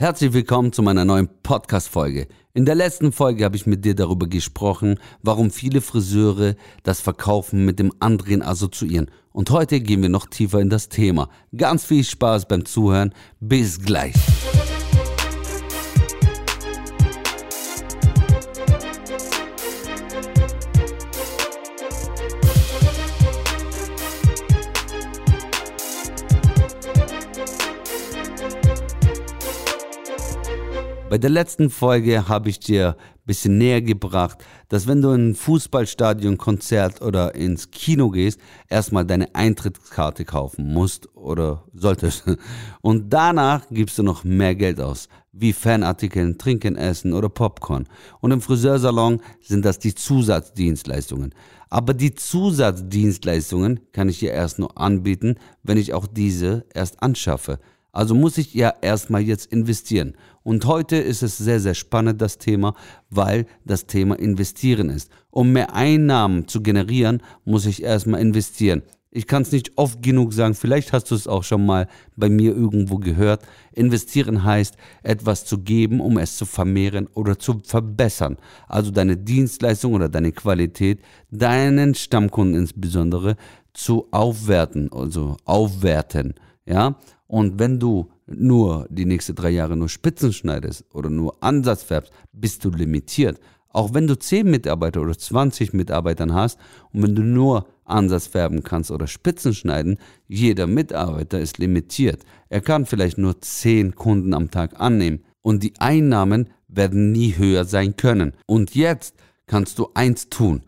Herzlich willkommen zu meiner neuen Podcast-Folge. In der letzten Folge habe ich mit dir darüber gesprochen, warum viele Friseure das Verkaufen mit dem Andrehen assoziieren. Und heute gehen wir noch tiefer in das Thema. Ganz viel Spaß beim Zuhören. Bis gleich. Bei der letzten Folge habe ich dir ein bisschen näher gebracht, dass wenn du in ein Fußballstadion, Konzert oder ins Kino gehst, erstmal deine Eintrittskarte kaufen musst oder solltest. Und danach gibst du noch mehr Geld aus, wie Fanartikeln, Trinken, Essen oder Popcorn. Und im Friseursalon sind das die Zusatzdienstleistungen. Aber die Zusatzdienstleistungen kann ich dir erst nur anbieten, wenn ich auch diese erst anschaffe. Also muss ich ja erstmal jetzt investieren. Und heute ist es sehr, sehr spannend, das Thema, weil das Thema investieren ist. Um mehr Einnahmen zu generieren, muss ich erstmal investieren. Ich kann es nicht oft genug sagen, vielleicht hast du es auch schon mal bei mir irgendwo gehört. Investieren heißt, etwas zu geben, um es zu vermehren oder zu verbessern. Also deine Dienstleistung oder deine Qualität, deinen Stammkunden insbesondere zu aufwerten, also aufwerten. Ja, und wenn du nur die nächsten drei Jahre nur Spitzen schneidest oder nur Ansatz färbst, bist du limitiert. Auch wenn du 10 Mitarbeiter oder 20 Mitarbeitern hast und wenn du nur Ansatz färben kannst oder Spitzen schneiden, jeder Mitarbeiter ist limitiert. Er kann vielleicht nur 10 Kunden am Tag annehmen und die Einnahmen werden nie höher sein können. Und jetzt kannst du eins tun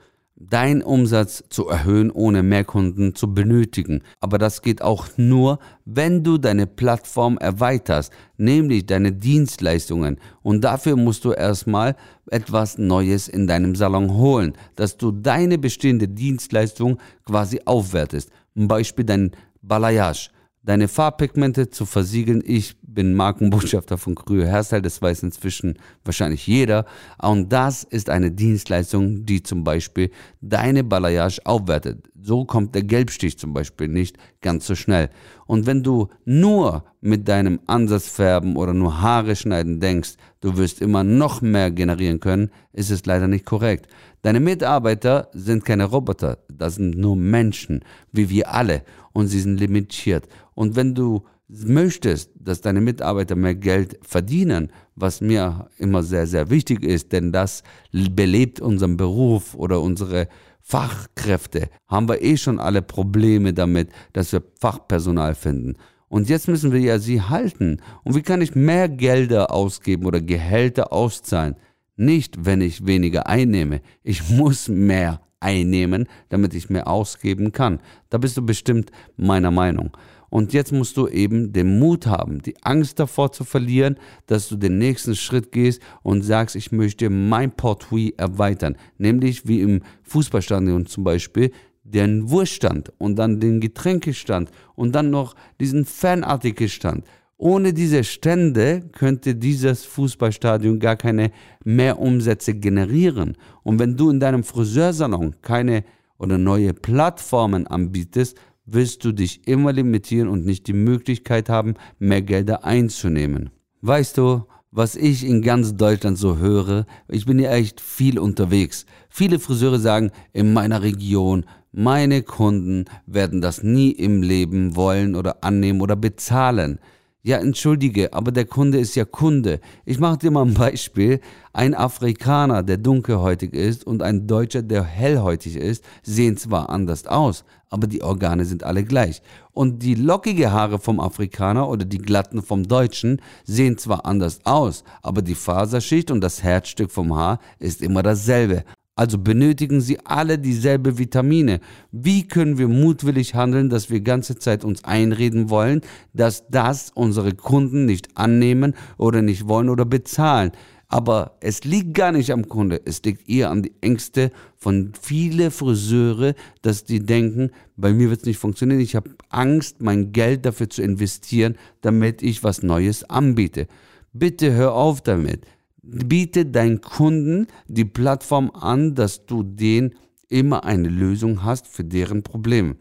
deinen Umsatz zu erhöhen, ohne mehr Kunden zu benötigen. Aber das geht auch nur, wenn du deine Plattform erweiterst, nämlich deine Dienstleistungen. Und dafür musst du erstmal etwas Neues in deinem Salon holen, dass du deine bestehende Dienstleistung quasi aufwertest. Ein Beispiel dein Balayage deine Farbpigmente zu versiegeln. Ich bin Markenbotschafter von Krühe Hairstyle, das weiß inzwischen wahrscheinlich jeder. Und das ist eine Dienstleistung, die zum Beispiel deine Balayage aufwertet. So kommt der Gelbstich zum Beispiel nicht ganz so schnell. Und wenn du nur mit deinem Ansatzfärben oder nur Haare schneiden denkst, du wirst immer noch mehr generieren können, ist es leider nicht korrekt. Deine Mitarbeiter sind keine Roboter, das sind nur Menschen, wie wir alle, und sie sind limitiert. Und wenn du möchtest, dass deine Mitarbeiter mehr Geld verdienen, was mir immer sehr, sehr wichtig ist, denn das belebt unseren Beruf oder unsere Fachkräfte, haben wir eh schon alle Probleme damit, dass wir Fachpersonal finden. Und jetzt müssen wir ja sie halten. Und wie kann ich mehr Gelder ausgeben oder Gehälter auszahlen? Nicht, wenn ich weniger einnehme. Ich muss mehr einnehmen, damit ich mehr ausgeben kann. Da bist du bestimmt meiner Meinung. Und jetzt musst du eben den Mut haben, die Angst davor zu verlieren, dass du den nächsten Schritt gehst und sagst, ich möchte mein Portfolio erweitern. Nämlich wie im Fußballstadion zum Beispiel den Wurststand und dann den Getränkestand und dann noch diesen Fanartikelstand. Ohne diese Stände könnte dieses Fußballstadion gar keine Mehrumsätze generieren. Und wenn du in deinem Friseursalon keine oder neue Plattformen anbietest, wirst du dich immer limitieren und nicht die Möglichkeit haben, mehr Gelder einzunehmen. Weißt du, was ich in ganz Deutschland so höre, ich bin ja echt viel unterwegs. Viele Friseure sagen, in meiner Region, meine Kunden werden das nie im Leben wollen oder annehmen oder bezahlen. Ja, entschuldige, aber der Kunde ist ja Kunde. Ich mache dir mal ein Beispiel. Ein Afrikaner, der dunkelhäutig ist, und ein Deutscher, der hellhäutig ist, sehen zwar anders aus, aber die Organe sind alle gleich. Und die lockige Haare vom Afrikaner oder die glatten vom Deutschen sehen zwar anders aus, aber die Faserschicht und das Herzstück vom Haar ist immer dasselbe. Also benötigen sie alle dieselbe Vitamine. Wie können wir mutwillig handeln, dass wir ganze Zeit uns einreden wollen, dass das unsere Kunden nicht annehmen oder nicht wollen oder bezahlen? Aber es liegt gar nicht am Kunde, es liegt eher an die Ängste von vielen Friseure, dass die denken, bei mir wird es nicht funktionieren, ich habe Angst, mein Geld dafür zu investieren, damit ich was Neues anbiete. Bitte hör auf damit biete deinen Kunden die Plattform an, dass du denen immer eine Lösung hast für deren Probleme.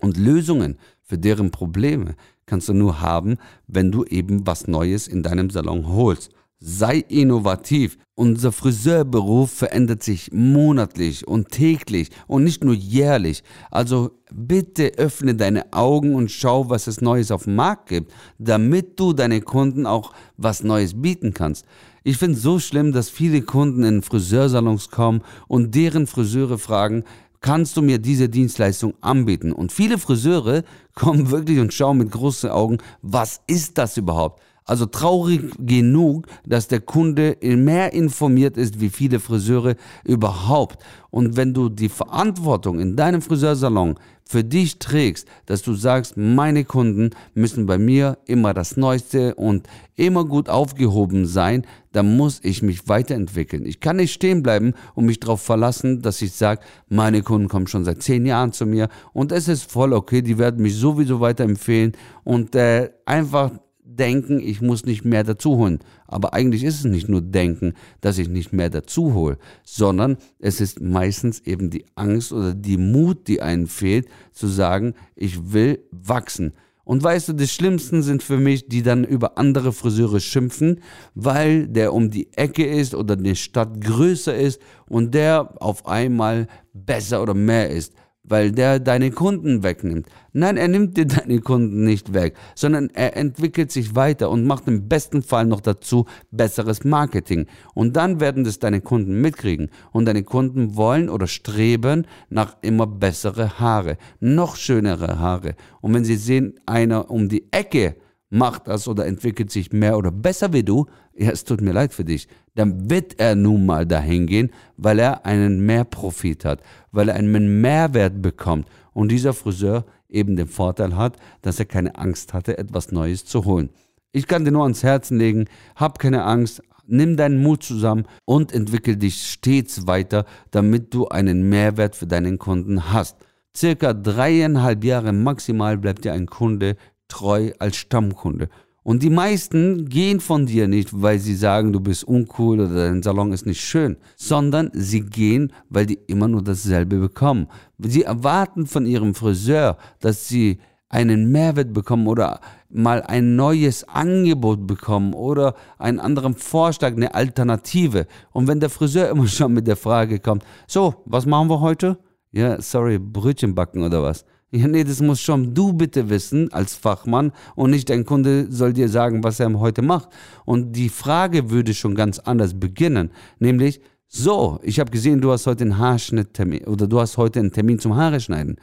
Und Lösungen für deren Probleme kannst du nur haben, wenn du eben was Neues in deinem Salon holst. Sei innovativ. Unser Friseurberuf verändert sich monatlich und täglich und nicht nur jährlich. Also bitte öffne deine Augen und schau, was es Neues auf dem Markt gibt, damit du deinen Kunden auch was Neues bieten kannst. Ich finde es so schlimm, dass viele Kunden in Friseursalons kommen und deren Friseure fragen, kannst du mir diese Dienstleistung anbieten? Und viele Friseure kommen wirklich und schauen mit großen Augen, was ist das überhaupt? Also traurig genug, dass der Kunde mehr informiert ist, wie viele Friseure überhaupt. Und wenn du die Verantwortung in deinem Friseursalon für dich trägst, dass du sagst, meine Kunden müssen bei mir immer das Neueste und immer gut aufgehoben sein, dann muss ich mich weiterentwickeln. Ich kann nicht stehen bleiben und mich darauf verlassen, dass ich sage, meine Kunden kommen schon seit zehn Jahren zu mir und es ist voll okay, die werden mich sowieso weiterempfehlen und äh, einfach denken, ich muss nicht mehr dazu holen. Aber eigentlich ist es nicht nur denken, dass ich nicht mehr dazu hole, sondern es ist meistens eben die Angst oder die Mut, die einen fehlt, zu sagen, ich will wachsen. Und weißt du, das Schlimmsten sind für mich, die dann über andere Friseure schimpfen, weil der um die Ecke ist oder eine Stadt größer ist und der auf einmal besser oder mehr ist weil der deine Kunden wegnimmt. Nein, er nimmt dir deine Kunden nicht weg, sondern er entwickelt sich weiter und macht im besten Fall noch dazu besseres Marketing. Und dann werden das deine Kunden mitkriegen. Und deine Kunden wollen oder streben nach immer bessere Haare, noch schönere Haare. Und wenn sie sehen, einer um die Ecke macht das oder entwickelt sich mehr oder besser wie du, ja, es tut mir leid für dich, dann wird er nun mal dahin gehen, weil er einen Mehrprofit hat, weil er einen Mehrwert bekommt und dieser Friseur eben den Vorteil hat, dass er keine Angst hatte, etwas Neues zu holen. Ich kann dir nur ans Herzen legen, hab keine Angst, nimm deinen Mut zusammen und entwickel dich stets weiter, damit du einen Mehrwert für deinen Kunden hast. Circa dreieinhalb Jahre maximal bleibt dir ein Kunde treu als Stammkunde. Und die meisten gehen von dir nicht, weil sie sagen, du bist uncool oder dein Salon ist nicht schön, sondern sie gehen, weil die immer nur dasselbe bekommen. Sie erwarten von ihrem Friseur, dass sie einen Mehrwert bekommen oder mal ein neues Angebot bekommen oder einen anderen Vorschlag, eine Alternative. Und wenn der Friseur immer schon mit der Frage kommt, so, was machen wir heute? Ja, sorry, Brötchen backen oder was? Ja, nee, das muss schon du bitte wissen als Fachmann und nicht dein Kunde soll dir sagen, was er heute macht. Und die Frage würde schon ganz anders beginnen, nämlich, so, ich habe gesehen, du hast heute einen Haarschnitttermin oder du hast heute einen Termin zum Haare schneiden.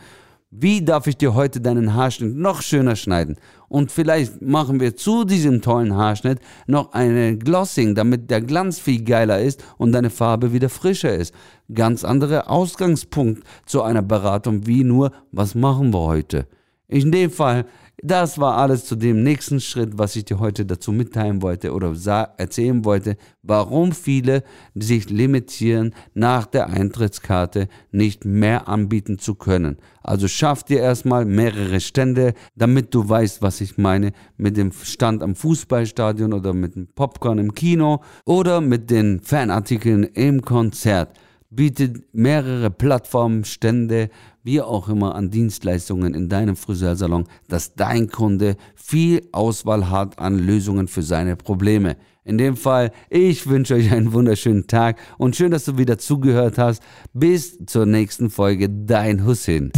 Wie darf ich dir heute deinen Haarschnitt noch schöner schneiden? Und vielleicht machen wir zu diesem tollen Haarschnitt noch eine Glossing, damit der Glanz viel geiler ist und deine Farbe wieder frischer ist. Ganz anderer Ausgangspunkt zu einer Beratung wie nur, was machen wir heute? In dem Fall das war alles zu dem nächsten Schritt, was ich dir heute dazu mitteilen wollte oder erzählen wollte, warum viele sich limitieren, nach der Eintrittskarte nicht mehr anbieten zu können. Also schaff dir erstmal mehrere Stände, damit du weißt, was ich meine mit dem Stand am Fußballstadion oder mit dem Popcorn im Kino oder mit den Fanartikeln im Konzert bietet mehrere Plattformen, Stände, wie auch immer an Dienstleistungen in deinem Friseursalon, dass dein Kunde viel Auswahl hat an Lösungen für seine Probleme. In dem Fall, ich wünsche euch einen wunderschönen Tag und schön, dass du wieder zugehört hast. Bis zur nächsten Folge, dein Hussein.